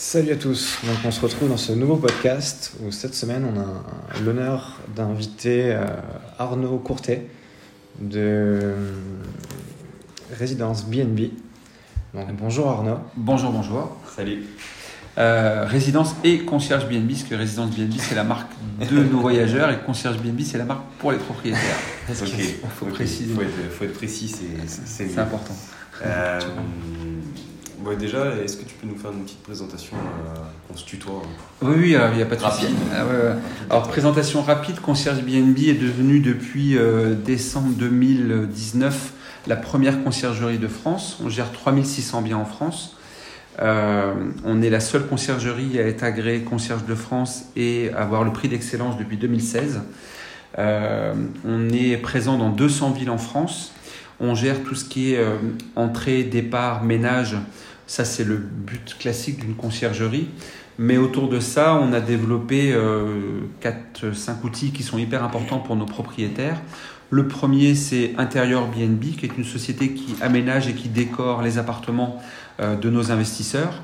Salut à tous, donc on se retrouve dans ce nouveau podcast où cette semaine on a l'honneur d'inviter euh, Arnaud Courtet de Résidence BNB. Donc bonjour Arnaud. Bonjour, bonjour. Salut. Euh, résidence et concierge BNB, parce que Résidence BNB c'est la marque de nos voyageurs et concierge BNB c'est la marque pour les propriétaires. Ok, faut ok. préciser. Faut être, faut être précis, c'est- important. Euh, ouais, déjà, est-ce que tu peux nous faire une petite présentation euh, qu'on se tutoie hein Oui, oui, il n'y a pas de. Rapide. Ah, ouais, ouais. Alors, présentation rapide, Concierge BNB est devenu depuis euh, décembre 2019 la première conciergerie de France. On gère 3600 biens en France. Euh, on est la seule conciergerie à être agréée concierge de France et à avoir le prix d'excellence depuis 2016. Euh, on est présent dans 200 villes en France. On gère tout ce qui est euh, entrée, départ, ménage. Ça, c'est le but classique d'une conciergerie. Mais autour de ça, on a développé 4-5 outils qui sont hyper importants pour nos propriétaires. Le premier, c'est Intérieur BNB, qui est une société qui aménage et qui décore les appartements euh, de nos investisseurs.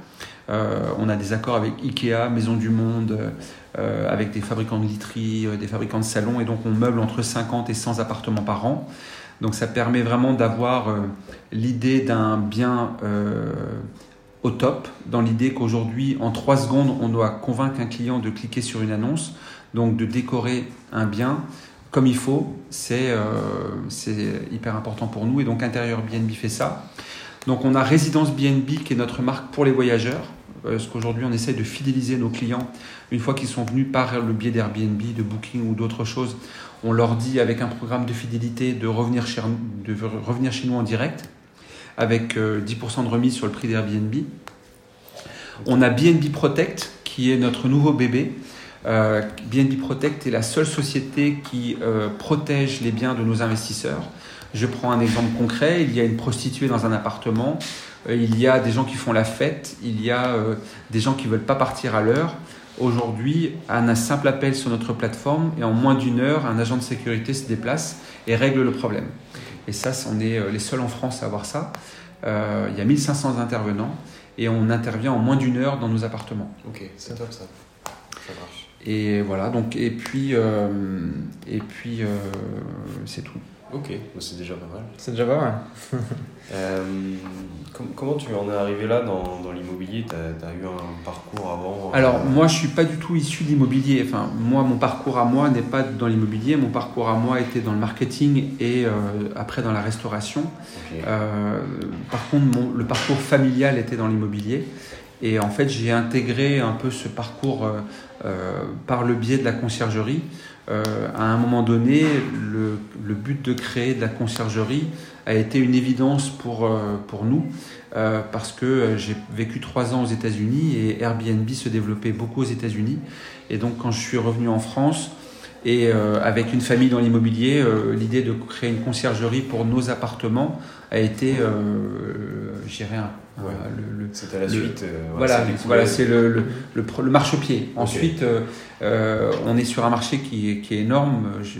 Euh, on a des accords avec Ikea, Maison du Monde, euh, avec des fabricants de literie, euh, des fabricants de salons, et donc on meuble entre 50 et 100 appartements par an. Donc ça permet vraiment d'avoir euh, l'idée d'un bien euh, au top, dans l'idée qu'aujourd'hui, en 3 secondes, on doit convaincre un client de cliquer sur une annonce, donc de décorer un bien comme il faut, c'est euh, hyper important pour nous, et donc Intérieur BNB fait ça. Donc on a Résidence BNB qui est notre marque pour les voyageurs, parce qu'aujourd'hui on essaye de fidéliser nos clients une fois qu'ils sont venus par le biais d'Airbnb, de Booking ou d'autres choses. On leur dit avec un programme de fidélité de revenir chez, de revenir chez nous en direct avec euh, 10% de remise sur le prix d'Airbnb. On a BNB Protect qui est notre nouveau bébé. Euh, BNB Protect est la seule société qui euh, protège les biens de nos investisseurs. Je prends un exemple concret. Il y a une prostituée dans un appartement. Euh, il y a des gens qui font la fête. Il y a euh, des gens qui veulent pas partir à l'heure. Aujourd'hui, un simple appel sur notre plateforme et en moins d'une heure, un agent de sécurité se déplace et règle le problème. Et ça, on est euh, les seuls en France à avoir ça. Euh, il y a 1500 intervenants et on intervient en moins d'une heure dans nos appartements. Ok, c'est top ça. Ça marche. Et voilà, donc, et puis, euh, et puis euh, c'est tout. Ok, bah, c'est déjà pas mal. C'est déjà pas mal. Euh, com- comment tu en es arrivé là dans, dans l'immobilier? Tu as, eu un parcours avant euh, Alors, moi, je suis pas du tout issu de l'immobilier. Enfin, moi, mon parcours à moi n'est pas dans l'immobilier. Mon parcours à moi était dans le marketing et euh, après dans la restauration. Par contre, mon- le parcours familial était dans l'immobilier. Et en fait, j'ai intégré un peu ce parcours par le biais de la conciergerie. Euh, à un moment donné, le, but de créer de la conciergerie a été une évidence pour, euh, pour nous, euh, parce que j'ai vécu trois ans aux États-Unis et Airbnb se développait beaucoup aux États-Unis. Et donc, quand je suis revenu en France, et avec une famille dans l'immobilier, l'idée de créer une conciergerie pour nos appartements a été, je dirais, un- Ouais. le, C'était la le- suite. euh, voilà, voilà c'est le, le, le, marchepied. Ensuite, euh, euh, on est sur un marché qui est, qui est énorme. Je-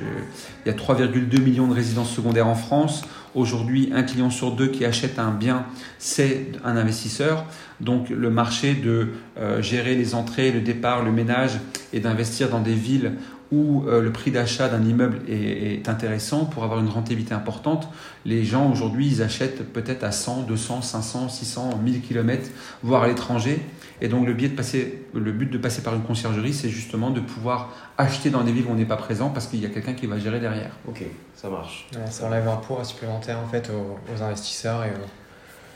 il y a 3,2 millions de résidences secondaires en France. Aujourd'hui, un client sur deux qui achète un bien, c'est un investisseur. Donc, le marché de euh, gérer les entrées, le départ, le ménage et d'investir dans des villes où euh, le prix d'achat d'un immeuble est, est intéressant pour avoir une rentabilité importante. Les gens aujourd'hui, ils achètent peut-être à 100, 200, 500, 600, 1000 km, voire à l'étranger. Et donc le, biais de passer, le but de passer par une conciergerie, c'est justement de pouvoir acheter dans des villes où on n'est pas présent parce qu'il y a quelqu'un qui va gérer derrière. Ok, ça marche. Ouais, ça enlève un poids supplémentaire en fait aux, aux investisseurs et aux-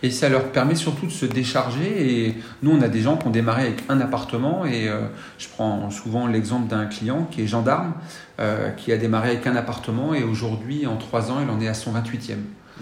Et ça leur permet surtout de se décharger. Et nous, on a des gens qui ont démarré avec un appartement. Et euh, je prends souvent l'exemple d'un client qui est gendarme, euh, qui a démarré avec un appartement. Et aujourd'hui, en trois ans, il en est à son 28e.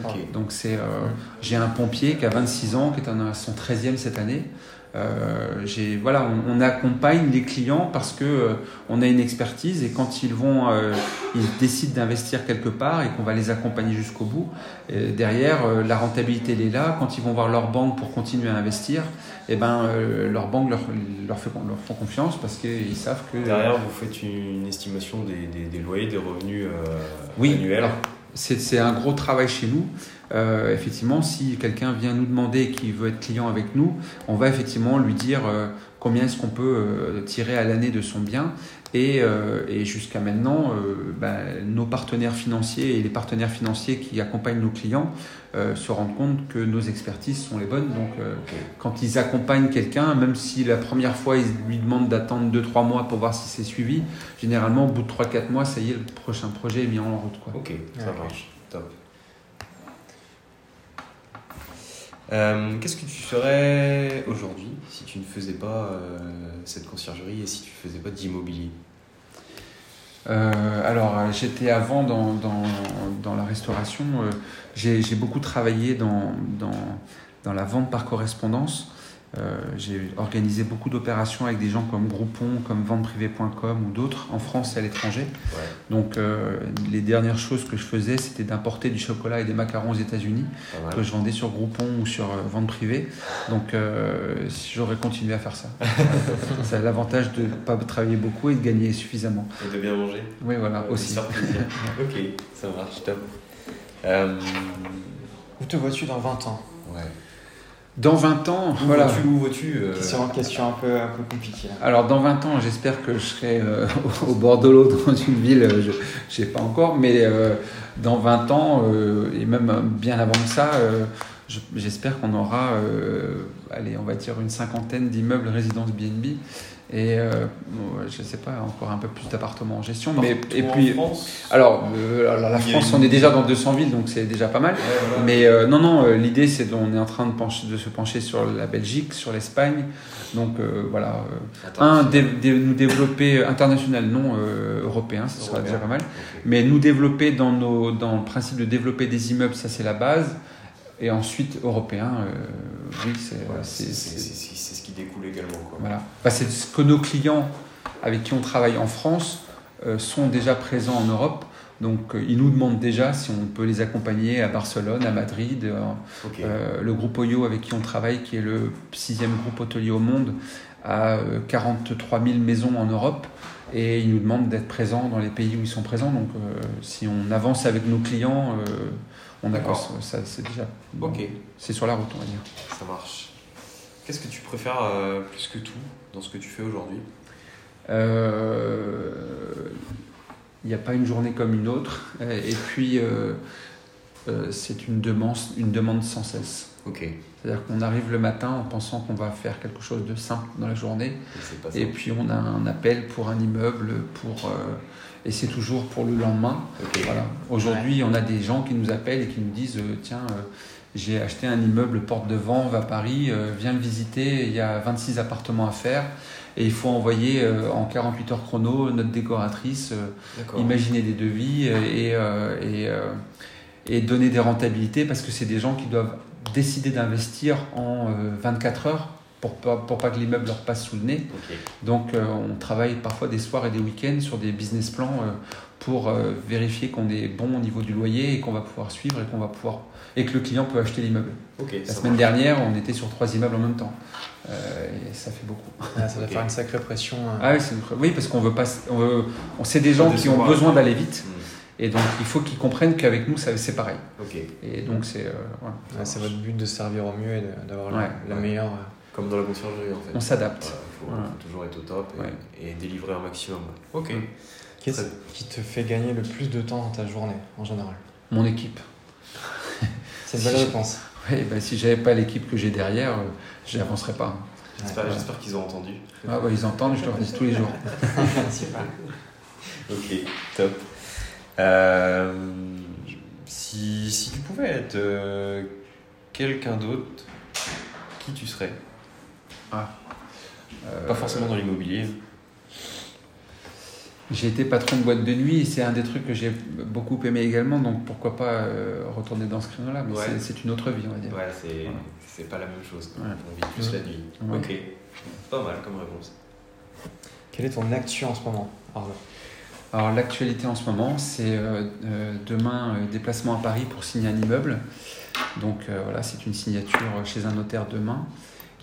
Ok. Donc c'est, euh, j'ai un pompier qui a 26 ans, qui est à son 13e cette année. Euh, j'ai, voilà, on, on accompagne les clients parce que euh, on a une expertise et quand ils vont, euh, ils décident d'investir quelque part et qu'on va les accompagner jusqu'au bout. Et derrière, la rentabilité elle est là. Quand ils vont voir leur banque pour continuer à investir, et ben euh, leur banque leur, leur, fait, leur font confiance parce qu'ils savent que Derrière, vous faites une estimation des, des, des loyers, des revenus Oui, annuels. c'est un gros travail chez nous. Euh, effectivement, si quelqu'un vient nous demander et qui veut être client avec nous, on va effectivement lui dire euh, combien est-ce qu'on peut euh, tirer à l'année de son bien. Et, euh, et jusqu'à maintenant, euh, ben, nos partenaires financiers et les partenaires financiers qui accompagnent nos clients euh, se rendent compte que nos expertises sont les bonnes. Donc, euh, quand ils accompagnent quelqu'un, même si la première fois ils lui demandent d'attendre 2-3 mois pour voir si c'est suivi, généralement au bout de 3-4 mois, ça y est, le prochain projet est mis en route. Quoi. Ok, ça marche. Top. Euh, Qu'est-ce que tu ferais aujourd'hui si tu ne faisais pas euh, cette conciergerie et si tu ne faisais pas d'immobilier? Euh, alors, j'étais avant dans, dans, la restauration. j'ai j'ai beaucoup travaillé dans, dans, dans la vente par correspondance. Euh, j'ai organisé beaucoup d'opérations avec des gens comme Groupon, comme venteprivée.com ou d'autres en France et à l'étranger. Ouais. Donc, euh, les dernières choses que je faisais, c'était d'importer du chocolat et des macarons aux États-Unis que je vendais sur Groupon ou sur euh, vente privée. Donc, euh, j'aurais continué à faire ça. Ça a l'avantage de ne pas travailler beaucoup et de gagner suffisamment. Et de bien manger Oui, voilà, Euh, aussi. ok, ça marche, top. Euh, Où te vois-tu dans 20 ans? Ouais. Dans 20 ans, Où voilà. Où vas-tu euh, Question, question un peu, un peu compliquée. Alors, dans 20 ans, j'espère que je serai euh, au bord de l'eau dans une ville, euh, je ne sais pas encore, mais euh, dans 20 ans, euh, et même bien avant que ça, euh, j'espère qu'on aura, euh, allez, on va dire une cinquantaine d'immeubles résidences BNB. Et euh, je ne sais pas, encore un peu plus d'appartements en gestion. Mais, partout et en puis, France alors, euh, la France, une- on est déjà dans 200 villes, donc c'est déjà pas mal. Ouais, voilà. Mais euh, non, non, euh, l'idée c'est qu'on est en train de, pencher- de se pencher sur la Belgique, sur l'Espagne. Donc euh, voilà, euh, Attends, un, c'est- dé- dé- nous développer international, non euh, européen, ça sera déjà pas mal. Mais nous développer dans, nos, dans le principe de développer des immeubles, ça c'est la base. Et ensuite, européen, euh, oui, c'est c'est ce qui découle également. Quoi. voilà. Bah, c'est ce que nos clients avec qui on travaille en France euh, sont déjà présents en Europe. Donc euh, ils nous demandent déjà si on peut les accompagner à Barcelone, à Madrid, Ok. euh, le groupe Oyo avec qui on travaille, qui est le sixième groupe hôtelier au monde, a euh, 43 000 maisons en Europe et ils nous demandent d'être présents dans les pays où ils sont présents. Donc euh, si on avance avec nos clients, euh, on a D'accord. ça, c'est déjà Ok, c'est sur la route, on va dire. ça marche. Qu'est-ce que tu préfères euh, plus que tout dans ce que tu fais aujourd'hui? Euh, Il n'y a pas une journée comme une autre Euh, et puis euh, euh, c'est une demande, une demande sans cesse. C'est-à-dire qu'on arrive le matin en pensant qu'on va faire quelque chose de simple dans la journée Et puis on a un appel pour un immeuble, pour, euh, et c'est toujours pour le lendemain. Voilà. Aujourd'hui, on a des gens qui nous appellent et qui nous disent euh, Tiens, euh, j'ai acheté un immeuble porte de Vanves à Paris, euh, viens le visiter, il y a 26 appartements à faire. Et il faut envoyer euh, en 48 heures chrono notre décoratrice, euh, imaginer des devis euh, et, euh, et, euh, et donner des rentabilités parce que c'est des gens qui doivent décider d'investir en euh, 24 heures pour pas, pour pas que l'immeuble leur passe sous le nez. Donc euh, on travaille parfois des soirs et des week-ends sur des business plans euh, pour euh, vérifier qu'on est bon au niveau du loyer et qu'on va pouvoir suivre et qu'on va pouvoir et que le client peut acheter l'immeuble. La semaine marche. dernière, on était sur trois immeubles en même temps. Euh, et ça fait beaucoup. Ah, ça doit Ok. faire une sacrée pression. euh. Ah oui, parce qu'on veut pas. On, veut, on sait des gens qui ont besoin d'aller vite Hmm, et donc il faut qu'ils comprennent qu'avec nous ça- c'est pareil. Et donc c'est euh, voilà. Ouais, c'est votre but de servir au mieux et d'avoir la- Ouais. la Ouais. meilleure. euh, comme dans la conciergerie en fait. on s'adapte. Voilà, il faut, Voilà. faut toujours être au top et, Ouais. et délivrer un maximum. Ok. Qu'est-ce Très- qui te fait gagner le plus de temps dans ta journée en général? Mon équipe. C'est une belle Si- réponse. Oui, bah, si j'avais pas l'équipe que j'ai derrière, euh, j'avancerais pas. J'espère Ouais. j'espère qu'ils ont entendu. Ah, bah, ils entendent, je leur dis tous les jours. Super. Ok, top. Euh, si, si tu pouvais être euh, quelqu'un d'autre, qui tu serais Euh, Pas forcément dans l'immobilier. J'ai été patron de boîte de nuit et c'est un des trucs que j'ai beaucoup aimé également, donc pourquoi pas retourner dans ce créneau-là, mais Ouais. c'est- une autre vie, on va dire. Ouais, c'est Voilà. c'est pas la même chose. quoi. Ouais. On vit plus la nuit. Ouais. Ok, pas mal comme réponse. Quelle est ton actu en ce moment, Arnaud? Alors l'actualité en ce moment, c'est euh, euh, demain euh, déplacement à Paris pour signer un immeuble. Donc voilà, c'est une signature chez un notaire demain.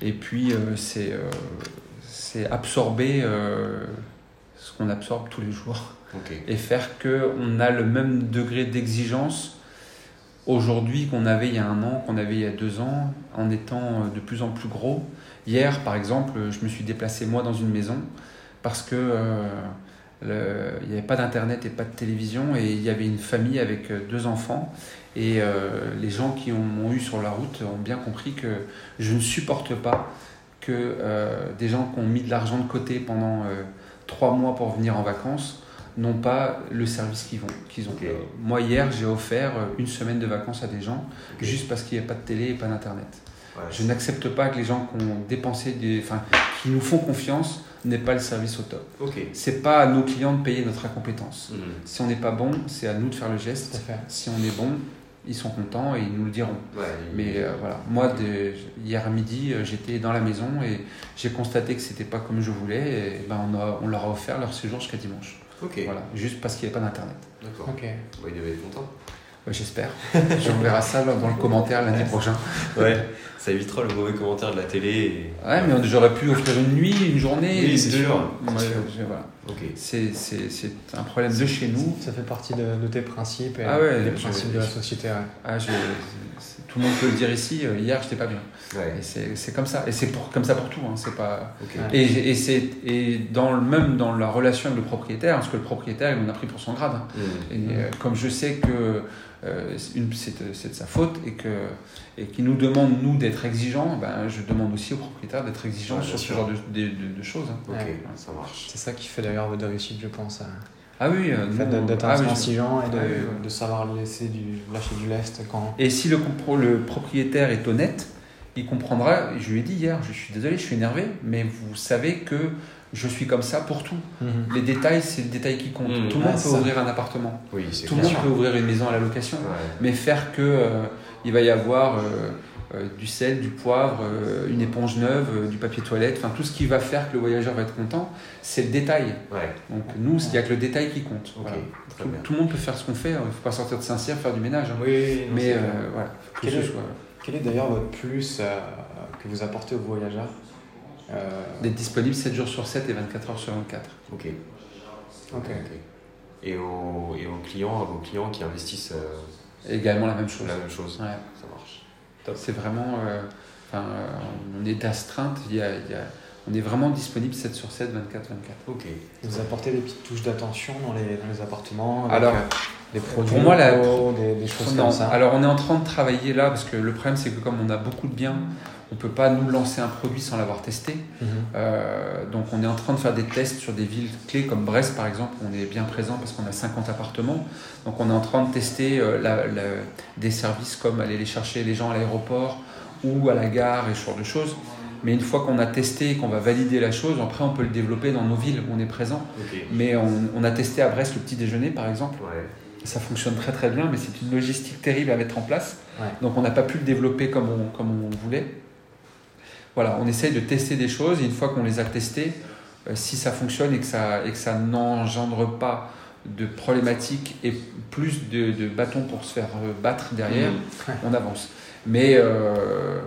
Et puis c'est c'est absorber ce qu'on absorbe tous les jours et faire que on a le même degré d'exigence aujourd'hui qu'on avait il y a un an, qu'on avait il y a deux ans, en étant de plus en plus gros. Hier, par exemple, je me suis déplacé moi dans une maison parce que euh, le- il n'y avait pas d'internet et pas de télévision et il y avait une famille avec euh, deux enfants et euh, les gens qui ont- m'ont eu sur la route ont bien compris que je ne supporte pas que euh, des gens qui ont mis de l'argent de côté pendant euh, trois mois pour venir en vacances n'ont pas le service qu'ils ont. Moi hier j'ai offert une semaine de vacances à des gens juste parce qu'il n'y a pas de télé et pas d'internet. Ouais. Je n'accepte pas que les gens qui ont dépensé des, enfin, qui nous font confiance n'aient pas le service au top. Ok. C'est pas à nos clients de payer notre incompétence. Mhm. Si on n'est pas bon, c'est à nous de faire le geste. fait. Si on est bon, ils sont contents et ils nous le diront. Ouais, Mais euh, voilà, moi, de- hier midi, euh, j'étais dans la maison et j'ai constaté que c'était pas comme je voulais. Et ben, on, a- on leur a offert leur séjour jusqu'à dimanche. Ok. Voilà, juste parce qu'il n'y avait pas d'internet. D'accord. Ok. Bon, il devait être content. Ouais, J'espère. On verra ça dans le commentaire lundi prochain. Ouais. Ça évitera le mauvais commentaire de la télé. Et... Ouais, mais on- j'aurais pu offrir une nuit, une journée. Oui, c'est sûr, Ouais, c'est voilà. Un problème de chez nous. Ça fait partie de, de tes principes et Ah ouais, des je- principes de la société. ouais. Ah, je- tout le monde peut le dire ici. euh, Hier, j'étais pas bien. Ouais. C'est c'est comme ça. Et c'est pour- comme ça pour tout. hein, C'est pas. Et, et c'est et dans le même dans la relation avec le propriétaire, parce que le propriétaire, il m'en a pris pour son grade. hein. Mhm. Et euh, comme je sais que euh, c'est de sa faute et que et qu'il nous demande nous d'être exigeants, ben je demande aussi au propriétaire d'être exigeant Ouais, sur ce genre de, de- de- de choses. hein. Ok, Ouais. ça marche. C'est ça qui fait d'ailleurs votre réussite, je pense. Ah oui. euh, d'être ah oui, je- intransigeant et de, Ah oui, de savoir laisser du, lâcher du lest quand. Et si le, le propriétaire est honnête, il comprendra. Je lui ai dit hier, je suis désolé, je suis énervé, mais vous savez que je suis comme ça pour tout. Les détails, c'est le détail qui compte. Mhm. Tout le monde peut ça. ouvrir un appartement. Oui, c'est Tout le monde peut ouvrir une maison à la location. Ouais. Mais faire que euh, il va y avoir euh, du sel, du poivre, euh, une éponge neuve, euh, du papier toilette, enfin tout ce qui va faire que le voyageur va être content, c'est le détail. Ouais. Donc nous, il n'y a que le détail qui compte. Voilà. Tout, le monde peut faire ce qu'on fait, il ne faut pas sortir de Saint-Cyr, faire du ménage. hein. Oui, non, Mais euh, voilà, faut que Quel ce est- soit Quel est d'ailleurs votre plus euh, que vous apportez aux voyageurs Euh, d'être disponible 7 jours sur 7 et 24 heures sur 24. Ok. Ok. Et aux, et aux clients, à vos clients qui investissent euh, Également la même chose. la même chose. Ouais. Ça marche. C'est vraiment. euh, enfin, euh, on est d'astreinte, il y a- il y a- on est vraiment disponible 7 sur 7, 24 24. Ok. Vous apportez des petites touches d'attention dans les, dans les appartements avec, Alors, euh, des produits pour moi, la- des, des choses Non, comme ça. alors on est en train de travailler là parce que le problème c'est que comme on a beaucoup de biens, on peut pas nous lancer un produit sans l'avoir testé. Mhm. Euh, donc on est en train de faire des tests sur des villes clés comme Brest par exemple, où on est bien présent parce qu'on a 50 appartements. Donc on est en train de tester euh, la- la- des services comme aller les chercher les gens à l'aéroport ou à la gare et ce genre de choses. Mais une fois qu'on a testé et qu'on va valider la chose, après on peut le développer dans nos villes où on est présent. Mais on, on a testé à Brest le petit déjeuner par exemple. Ouais. Ça fonctionne très très bien, mais c'est une logistique terrible à mettre en place. Ouais. Donc on n'a pas pu le développer comme on, comme on voulait. Voilà, on essaye de tester des choses et une fois qu'on les a testées, euh, si ça fonctionne et que ça, et que ça n'engendre pas de problématiques et plus de, de bâtons pour se faire euh, battre derrière, Mhm. on avance. Mais euh,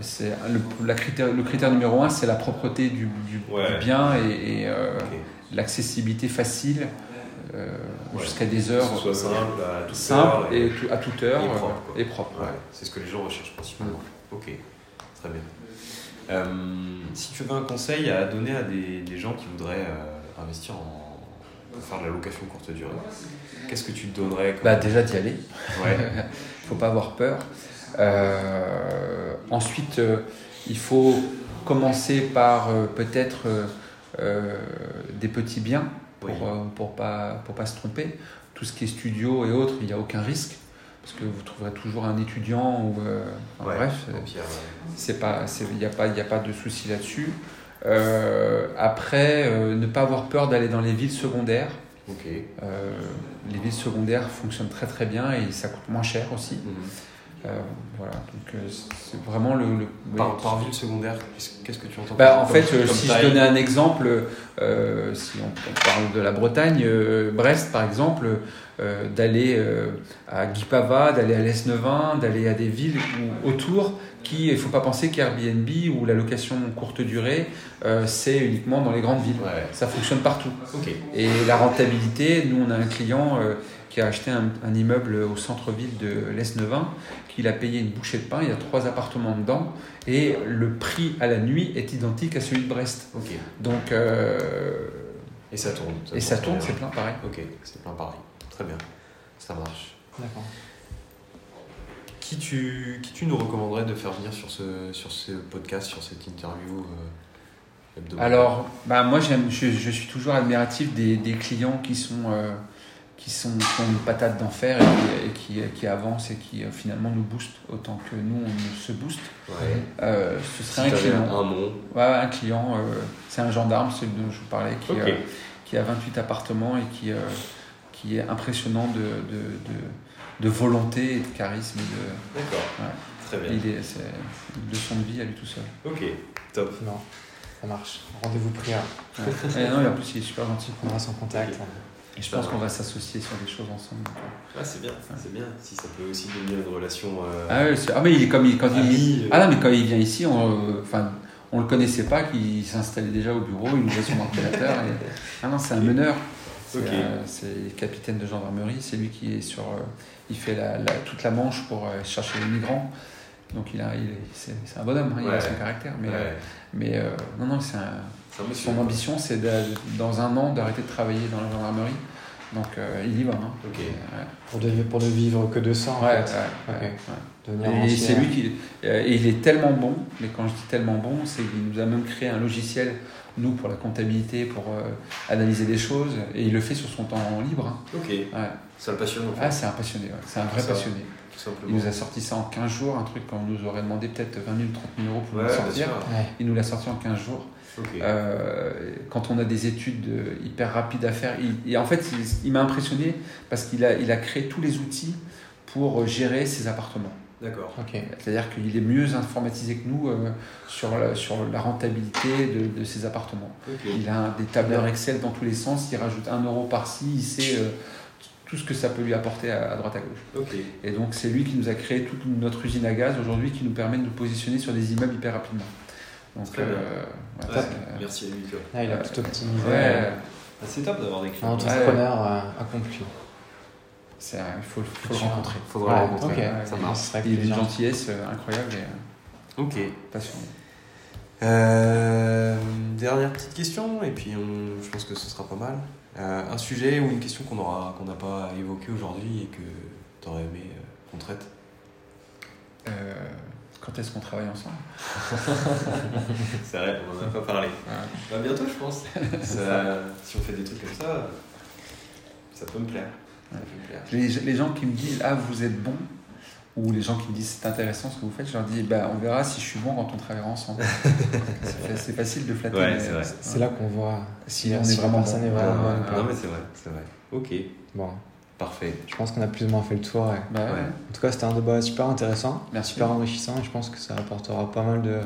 c'est le, la critère, le critère numéro un, c'est la propreté du, du- Ouais. du bien et, et, euh, l'accessibilité facile euh, Ouais. jusqu'à des Que heures ce soit simple, à toute simple heure et tout- à toute heure et propre, quoi. et propre. Ouais, c'est ce que les gens recherchent principalement. Ok, très bien. Euh, si tu avais un conseil à donner à des, des gens qui voudraient euh, investir en faire de la location courte durée, qu'est-ce que tu te donnerais comme- Bah déjà d'y aller, Ouais, faut pas avoir peur. Euh, ensuite, il faut commencer par peut-être des petits biens pour Oui. pour pas pour pas se tromper. Tout ce qui est studio et autres, il n'y a aucun risque parce que vous trouverez toujours un étudiant ou euh, enfin, Ouais, bref. c'est pas il n'y a pas il a pas de souci là-dessus Euh, après euh, ne pas avoir peur d'aller dans les villes secondaires. Euh, les villes secondaires fonctionnent très très bien et ça coûte moins cher aussi Mhm. Voilà donc euh, c'est vraiment le, le- Par, oui. par ville secondaire, qu'est-ce que tu entends Bah, en fait, euh, si taille je donnais un exemple, euh, si on, on parle de la Bretagne, euh, Brest par exemple, euh, d'aller euh, à Guipava, d'aller à l'Esnevin, d'aller à des villes où autour qui, il faut pas penser qu'Airbnb ou la location courte durée, euh, c'est uniquement dans les grandes villes. Ouais. Ça fonctionne partout. Et la rentabilité, nous on a un client euh, qui a acheté un, un immeuble au centre-ville de l'Est-Neuvin, qu'il a payé une bouchée de pain, il y a trois appartements dedans, et le prix à la nuit est identique à celui de Brest. Donc, euh, Et ça tourne. et ça tourne, c'est plein pareil. Ok, c'est plein pareil. Très bien. Ça marche. D'accord. Qui tu, qui tu nous recommanderais de faire venir sur ce, sur ce podcast, sur cette interview euh, hebdomadaire Alors, bah, moi j'aime, je, je suis toujours admiratif des, des clients qui sont, euh, qui sont qui ont une patate d'enfer et, qui, et qui, qui avancent et qui euh, finalement nous boostent autant que nous on se booste. Ouais. Euh, ce Si serait un client. un nom. Ouais, un client, c'est un gendarme, celui dont je vous parlais, qui, qui a 28 appartements et qui, qui est impressionnant de, de, de, de volonté et de charisme. et de- D'accord. Ouais. Très bien. il est, c'est une leçon de vie à lui tout seul. Ok, top. Non, ça marche. Rendez-vous pris. hein. Ouais. Et non, et en plus, il est super gentil. On prendra son contact. Ok. Et je pense qu'on va s'associer sur des choses ensemble. euh. Ah, c'est bien, c'est bien. Si ça peut aussi devenir une relation. euh, Ah, ouais, c'est- ah, mais il est comme il, quand il, euh, ah non, mais quand il vient ici, on, enfin, on le connaissait pas, qu'il s'installait déjà au bureau, il ouvrait son ordinateur. Et... Ah non, c'est un meneur. C'est euh, le capitaine de gendarmerie, c'est lui qui est sur. euh, il fait la, la- toute la manche pour euh, chercher les migrants. Donc il a, il c'est, un bonhomme, hein, il a son caractère. Mais, ouais, euh, mais euh, non, non, c'est son ambition, c'est dans un an d'arrêter de travailler dans la gendarmerie. Donc euh, il y va. hein. Ouais, Pour, de, pour ne vivre que de ça, en ouais, fait. ouais, Ok. ouais, ouais. Devenir Et c'est lui qui. euh, Et il est tellement bon, mais quand je dis tellement bon, c'est qu'il nous a même créé un logiciel, nous, pour la comptabilité, pour euh, analyser des choses, et il le fait sur son temps libre. hein. Ok, Ouais. ça le passionne en fait. Ah, c'est un passionné, ouais. c'est un vrai Ça passionné. tout Il simplement. nous a sorti ça en 15 jours, un truc qu'on nous aurait demandé peut-être 20 000, 30 000 euros pour bien sortir. Il nous l'a sorti en 15 jours. Euh, quand on a des études euh, hyper rapides à faire, il, et en fait, il, il m'a impressionné parce qu'il a, il a créé tous les outils pour euh, gérer ses appartements. D'accord. C'est-à-dire qu'il est mieux informatisé que nous euh, sur, la, sur la rentabilité de, de ses appartements. Il a des tableurs Excel dans tous les sens, il rajoute un euro par-ci, il sait euh, tout ce que ça peut lui apporter à, à droite à gauche. Et donc c'est lui qui nous a créé toute notre usine à gaz aujourd'hui qui nous permet de nous positionner sur des immeubles hyper rapidement. Donc, Très bien. ouais, Ouais, c'est- merci à lui. quoi. Ah, il a Euh, tout optimisé. ouais, Ah, c'est top d'avoir des Un clients. entrepreneur euh, accompli. un- il faut, faut le rencontrer. Faudra Ouais, le rencontrer. Ça marche. Il a une gentillesse euh, incroyable et euh, Ok. passionné. Euh, dernière petite question, et puis on- je pense que ce sera pas mal. Euh, un sujet ou une question qu'on aura qu'on n'a pas évoqué aujourd'hui et que tu aurais aimé euh, qu'on traite? Euh, quand est-ce qu'on travaille ensemble C'est vrai, on n'en a pas parlé. Ouais. Bah, bientôt, je pense. Ça- si on fait des trucs comme ça, ça peut me plaire. Ça peut me plaire. les, les gens qui me disent Ah, vous êtes bon ou les gens qui me disent c'est intéressant ce que vous faites, je leur dis bah, on verra si je suis bon quand on travaillera ensemble. c'est facile de flatter. Ouais, c'est là qu'on voit Si si, on est si vraiment personne bon. est vraiment Ah, bonne ou pas. non, mais c'est vrai, c'est vrai. Ok, Bon, parfait. je pense qu'on a plus ou moins fait le tour. ouais. bah, ouais. En tout cas, c'était un débat super intéressant, Merci. super enrichissant. et Je pense que ça apportera pas mal de,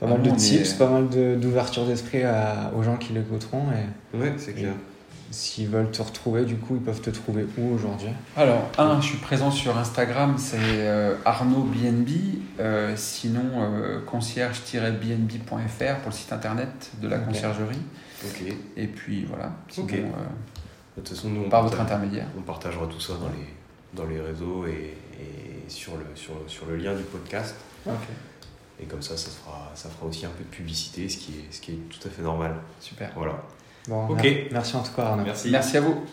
pas Ah mal non, de tips, est- pas mal de- d'ouverture d'esprit aux gens qui l'écouteront. Et Ouais, c'est clair. s'ils veulent te retrouver, du coup, ils peuvent te trouver où aujourd'hui? Alors, un, je suis présent sur Instagram, c'est euh, Arnaud BNB. Euh, sinon, euh, concierge-bnb.fr pour le site internet de la conciergerie. Ok. De Et puis voilà. Sinon, Ok. Euh, toute façon, nous, on, par votre intermédiaire. on partagera tout ça dans les, dans les réseaux et, et sur, le, sur, sur le lien du podcast. Et comme ça, ça fera, ça fera aussi un peu de publicité, ce qui est, ce qui est tout à fait normal. Super. Voilà. Bon, Ok. mer- Merci en tout cas, Arnaud. Merci. Merci à vous.